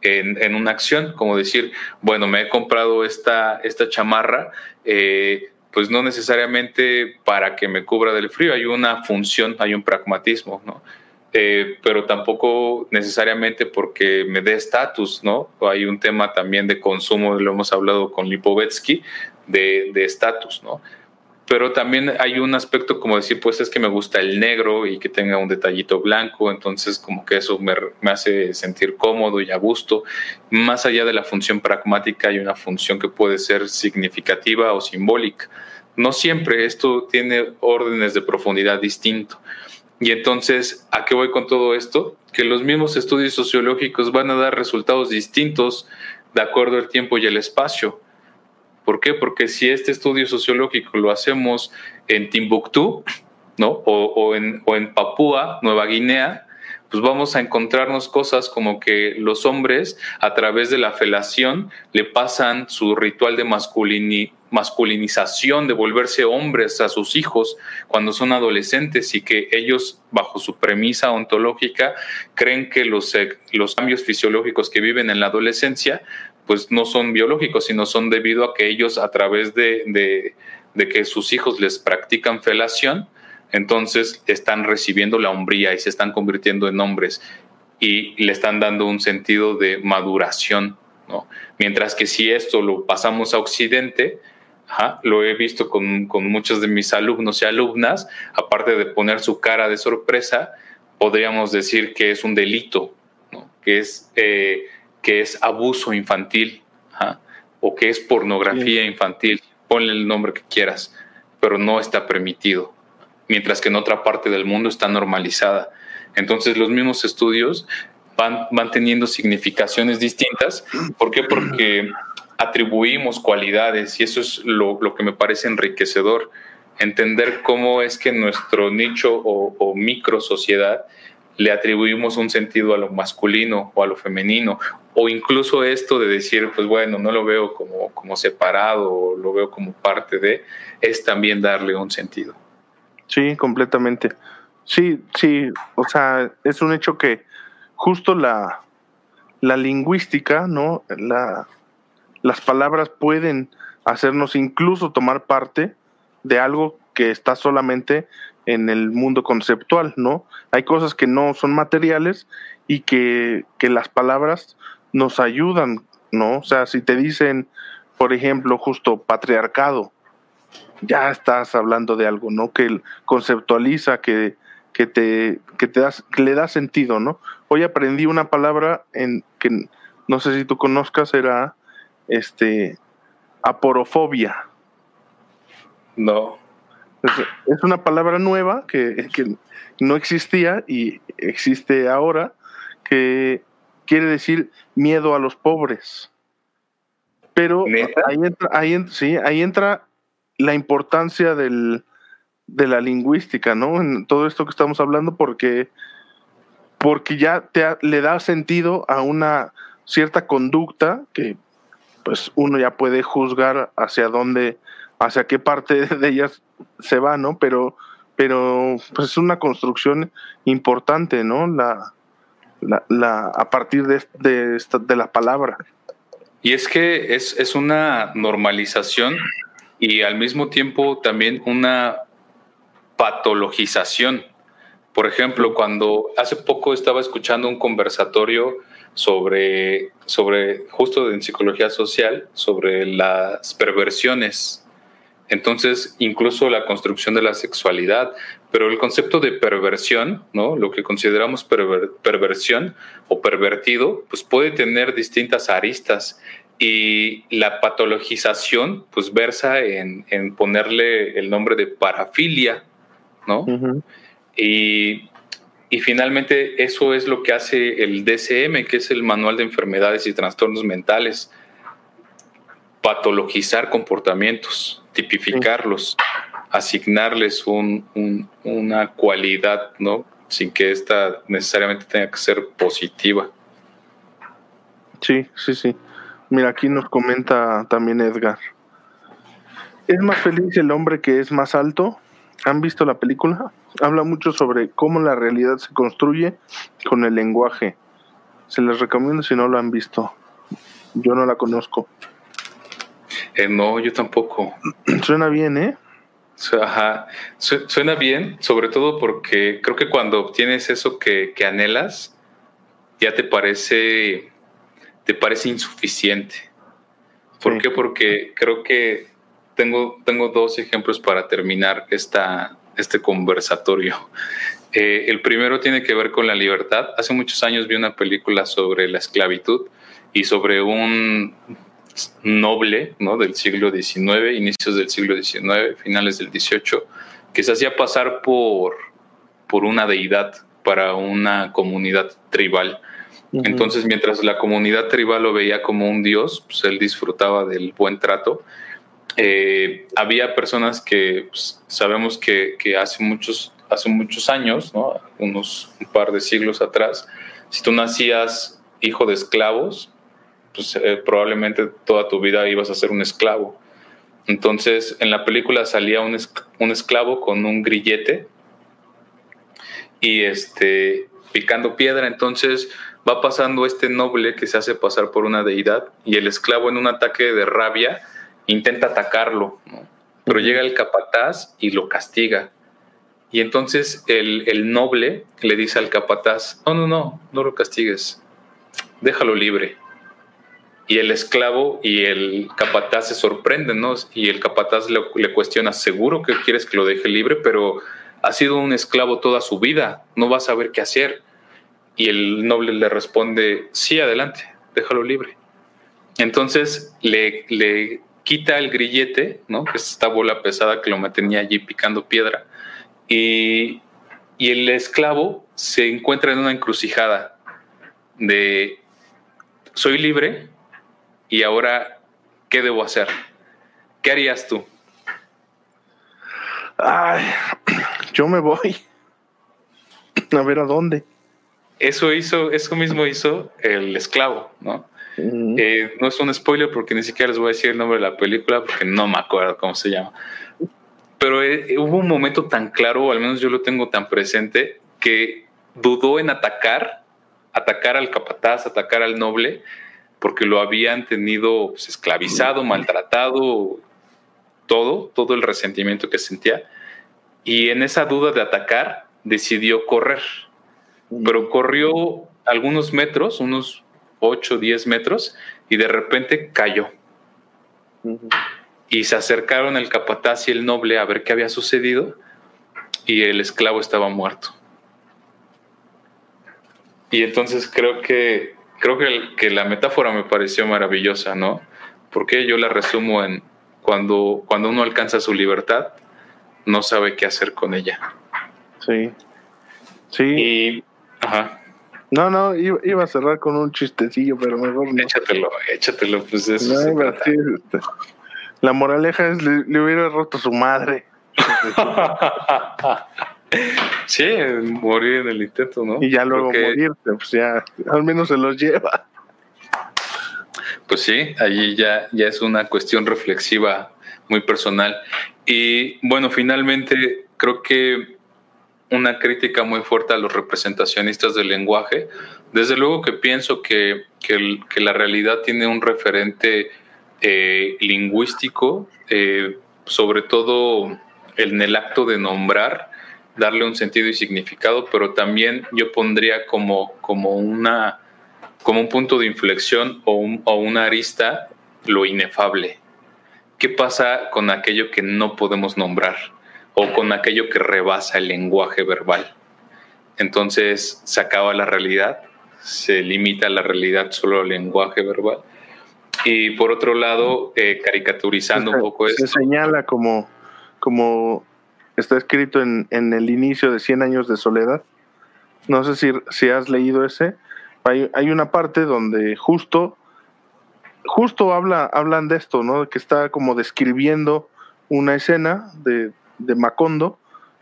en, una acción, como decir, bueno, me he comprado esta, esta chamarra, eh, pues no necesariamente para que me cubra del frío, hay una función, hay un pragmatismo, ¿no? Eh, pero tampoco necesariamente porque me dé estatus, ¿no? Hay un tema también de consumo, lo hemos hablado con Lipovetsky, de estatus, ¿no? Pero también hay un aspecto como decir, pues es que me gusta el negro y que tenga un detallito blanco, entonces como que eso me, hace sentir cómodo y a gusto. Más allá de la función pragmática hay una función que puede ser significativa o simbólica. No siempre esto tiene órdenes de profundidad distinto. Y entonces, ¿a qué voy con todo esto? Que los mismos estudios sociológicos van a dar resultados distintos de acuerdo al tiempo y el espacio. ¿Por qué? Porque si este estudio sociológico lo hacemos en Timbuktu, ¿no? O, en, o en Papúa, Nueva Guinea, pues vamos a encontrarnos cosas como que los hombres a través de la felación le pasan su ritual de, masculinización de volverse hombres a sus hijos cuando son adolescentes y que ellos, bajo su premisa ontológica, creen que los, los cambios fisiológicos que viven en la adolescencia pues no son biológicos, sino son debido a que ellos a través de, de que sus hijos les practican felación, entonces están recibiendo la hombría y se están convirtiendo en hombres y le están dando un sentido de maduración Mientras que si esto lo pasamos a Occidente, lo he visto con, muchos de mis alumnos y alumnas, aparte de poner su cara de sorpresa, podríamos decir que es un delito, que, es, eh, que es abuso infantil o que es pornografía infantil, ponle el nombre que quieras, pero no está permitido, mientras que en otra parte del mundo está normalizada. Entonces los mismos estudios van, teniendo significaciones distintas. ¿Por qué? Porque atribuimos cualidades y eso es lo, que me parece enriquecedor, entender cómo es que nuestro nicho o, micro sociedad le atribuimos un sentido a lo masculino o a lo femenino, o incluso esto de decir, pues bueno, no lo veo como, como separado, lo veo como parte de, es también darle un sentido. Sí, completamente. Sí, sí, o sea, es un hecho que justo la, la lingüística, ¿no? La, las palabras pueden hacernos incluso tomar parte de algo que está solamente en el mundo conceptual, ¿no? Hay cosas que no son materiales y que, que las palabras nos ayudan, ¿no? O sea, si te dicen, por ejemplo, justo patriarcado, ya estás hablando de algo, ¿no? Que conceptualiza, que, que te, que te das, que le da sentido, ¿no? Hoy aprendí una palabra en que no sé si tú conozcas, era este aporofobia. No. Es, una palabra nueva que, que, no existía y existe ahora, que quiere decir miedo a los pobres. Pero ahí entra, ahí, sí, ahí entra la importancia del, de la lingüística, ¿no? En todo esto que estamos hablando, porque, porque ya te le da sentido a una cierta conducta que pues uno ya puede juzgar hacia dónde, hacia qué parte de ellas se va, ¿no? Pero, pero pues es una construcción importante, ¿no? La, la, a partir de, de, de la palabra. Y es que es, es una normalización y al mismo tiempo también una patologización. Por ejemplo, cuando hace poco estaba escuchando un conversatorio sobre, sobre justo en psicología social, sobre las perversiones. Entonces, incluso la construcción de la sexualidad, pero el concepto de perversión, ¿no? Lo que consideramos perversión o pervertido, pues puede tener distintas aristas y la patologización, pues versa en, en ponerle el nombre de parafilia, ¿no? y, finalmente eso es lo que hace el DCM, que es el Manual de Enfermedades y Trastornos Mentales, patologizar comportamientos, tipificarlos, asignarles una cualidad, ¿no? Sin que esta necesariamente tenga que ser positiva. Sí, sí, sí. Mira, aquí nos comenta también Edgar. ¿Es más feliz el hombre que es más alto? ¿Han visto la película? Habla mucho sobre cómo la realidad se construye con el lenguaje. Se les recomiendo si no lo han visto. Yo no la conozco. Eh, no, yo tampoco. Suena bien, ¿eh? Ajá. Suena bien, sobre todo porque creo que cuando obtienes eso que, anhelas, ya te parece, te parece insuficiente. ¿Por qué? Porque creo que tengo, tengo dos ejemplos para terminar esta, este conversatorio. Eh, el primero tiene que ver con la libertad. Hace muchos años vi una película sobre la esclavitud y sobre un noble ¿no? del siglo XIX, inicios del siglo XIX, finales del XVIII, que se hacía pasar por, por una deidad para una comunidad tribal. Entonces, mientras la comunidad tribal lo veía como un dios, pues él disfrutaba del buen trato eh, había personas que pues, sabemos que, hace, muchos, hace muchos años, unos un par de siglos atrás, si tú nacías hijo de esclavos, pues eh, probablemente toda tu vida ibas a ser un esclavo. Entonces, en la película salía un, un esclavo con un grillete y este picando piedra. Entonces va pasando este noble que se hace pasar por una deidad y el esclavo en un ataque de rabia intenta atacarlo, pero llega el capataz y lo castiga. Y entonces el, el, noble le dice al capataz, no, no, no, no lo castigues, déjalo libre. Y el esclavo y el capataz se sorprenden, ¿no? Y el capataz le, cuestiona, seguro que quieres que lo deje libre, pero ha sido un esclavo toda su vida, no va a saber qué hacer. Y el noble le responde, sí, adelante, déjalo libre. Entonces le, le quita el grillete, ¿no? que es esta bola pesada que lo mantenía allí picando piedra, y, y el esclavo se encuentra en una encrucijada de, soy libre y ahora, ¿qué debo hacer? ¿Qué harías tú? Ay, yo me voy. A ver a dónde. Eso hizo, eso mismo hizo el esclavo, ¿no? Eh, no es un spoiler porque ni siquiera les voy a decir el nombre de la película porque no me acuerdo cómo se llama. Pero eh, hubo un momento tan claro, o al menos yo lo tengo tan presente, que dudó en atacar, atacar al capataz, atacar al noble, porque lo habían tenido pues, esclavizado, maltratado, todo, todo el resentimiento que sentía. Y en esa duda de atacar, decidió correr. Pero corrió algunos metros, unos 8, 10 metros, y de repente cayó. Y se acercaron el capataz y el noble a ver qué había sucedido, y el esclavo estaba muerto. Y entonces creo que creo que, que la metáfora me pareció maravillosa, ¿no? Porque yo la resumo en cuando, cuando uno alcanza su libertad, no sabe qué hacer con ella. Sí. Sí. Y, ajá. No, no, iba, a cerrar con un chistecillo, pero mejor no. Échatelo, échatelo, pues eso. sí, este, la moraleja es le, hubiera roto su madre. sí, morir en el intento, ¿no? Y ya luego morirte, pues ya, al menos se los lleva. Pues sí, allí ya, ya es una cuestión reflexiva muy personal. Y bueno, finalmente creo que una crítica muy fuerte a los representacionistas del lenguaje. Desde luego que pienso que, que, la realidad tiene un referente eh, lingüístico, eh, sobre todo en el acto de nombrar, darle un sentido y significado, pero también yo pondría como, como, una, como un punto de inflexión o, o una arista lo inefable. ¿Qué pasa con aquello que no podemos nombrar? o con aquello que rebasa el lenguaje verbal. Entonces se acaba la realidad, se limita la realidad solo al lenguaje verbal. Y por otro lado, eh, caricaturizando un poco esto. Se señala como, como está escrito en, en, el inicio de 100 años de soledad. No sé si, si has leído ese. Hay, hay una parte donde justo, justo habla, hablan de esto, ¿no? Que está como describiendo una escena de, de Macondo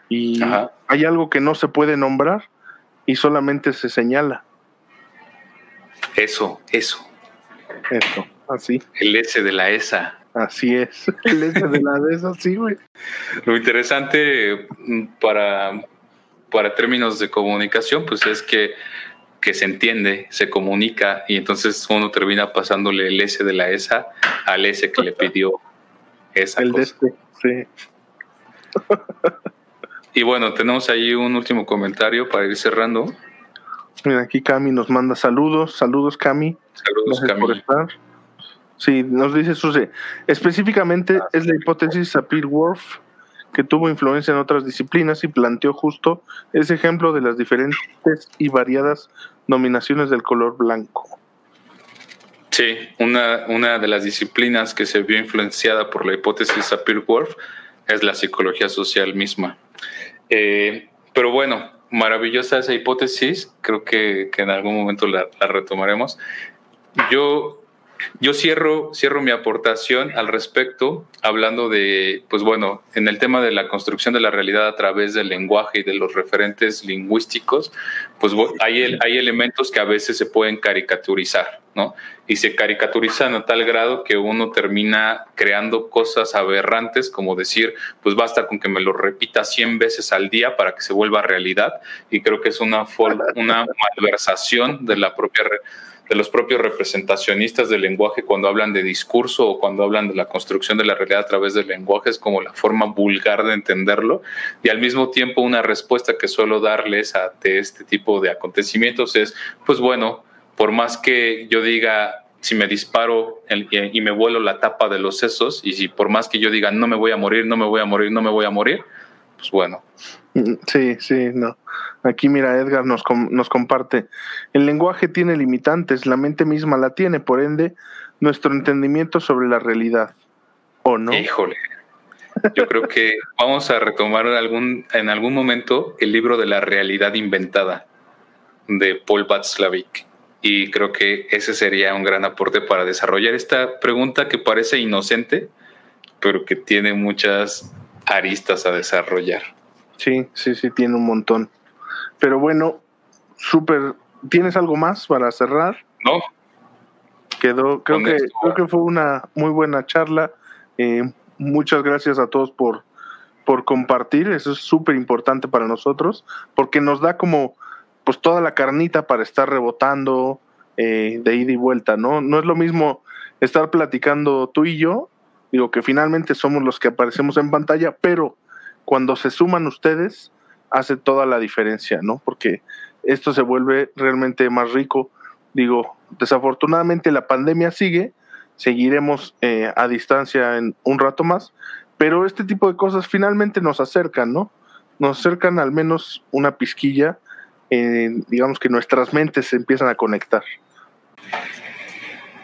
y hay algo que no se puede nombrar y solamente se señala. Eso, eso. Eso, así. El S de la ESA. Así es, el S de la ESA, sí, güey. Lo interesante mm, para, para términos de comunicación, pues es que, que se entiende, se comunica y entonces uno termina pasándole el S de la ESA al S que le pidió esa el cosa. De este, sí y bueno, tenemos ahí un último comentario para ir cerrando. Mira, aquí Cami nos manda saludos. Saludos, Cami. Saludos, Cami. Por estar. Sí, nos dice Suse. Específicamente es la hipótesis Sapir-Whorf que tuvo influencia en otras disciplinas y planteó justo ese ejemplo de las diferentes y variadas nominaciones del color blanco. Sí, una, una de las disciplinas que se vio influenciada por la hipótesis Sapir-Whorf es la psicología social misma. Eh, pero bueno, maravillosa esa hipótesis, creo que, en algún momento la, retomaremos. Yo Yo cierro, cierro mi aportación al respecto, hablando de, pues bueno, en el tema de la construcción de la realidad a través del lenguaje y de los referentes lingüísticos, pues hay, hay elementos que a veces se pueden caricaturizar, ¿no? Y se caricaturizan a tal grado que uno termina creando cosas aberrantes, como decir, pues basta con que me lo repita 100 veces al día para que se vuelva realidad. Y creo que es una, una malversación de la propia de los propios representacionistas del lenguaje cuando hablan de discurso o cuando hablan de la construcción de la realidad a través del lenguaje es como la forma vulgar de entenderlo y al mismo tiempo una respuesta que suelo darles a este tipo de acontecimientos es pues bueno por más que yo diga si me disparo y me vuelo la tapa de los sesos y si por más que yo diga no me voy a morir no me voy a morir no me voy a morir pues bueno mm, sí sí no Aquí mira, Edgar nos, nos comparte, el lenguaje tiene limitantes, la mente misma la tiene, por ende, nuestro entendimiento sobre la realidad, ¿o no? Híjole, yo creo que vamos a retomar en algún, en algún momento el libro de la realidad inventada de Paul Václavic. Y creo que ese sería un gran aporte para desarrollar esta pregunta que parece inocente, pero que tiene muchas aristas a desarrollar. Sí, sí, sí, tiene un montón. Pero bueno, súper. ¿Tienes algo más para cerrar? No. Quedó, creo que, creo que fue una muy buena charla. Eh, muchas gracias a todos por, por compartir. Eso es súper importante para nosotros, porque nos da como pues toda la carnita para estar rebotando eh, de ida y vuelta, ¿no? No es lo mismo estar platicando tú y yo, digo que finalmente somos los que aparecemos en pantalla, pero cuando se suman ustedes, hace toda la diferencia, ¿no? Porque esto se vuelve realmente más rico. Digo, desafortunadamente la pandemia sigue, seguiremos eh, a distancia en un rato más, pero este tipo de cosas finalmente nos acercan, ¿no? Nos acercan al menos una pizquilla, eh, digamos que nuestras mentes se empiezan a conectar.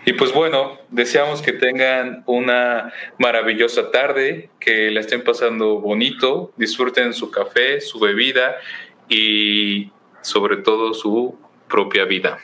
Y pues bueno, deseamos que tengan una maravillosa tarde, que la estén pasando bonito, disfruten su café, su bebida y sobre todo su propia vida.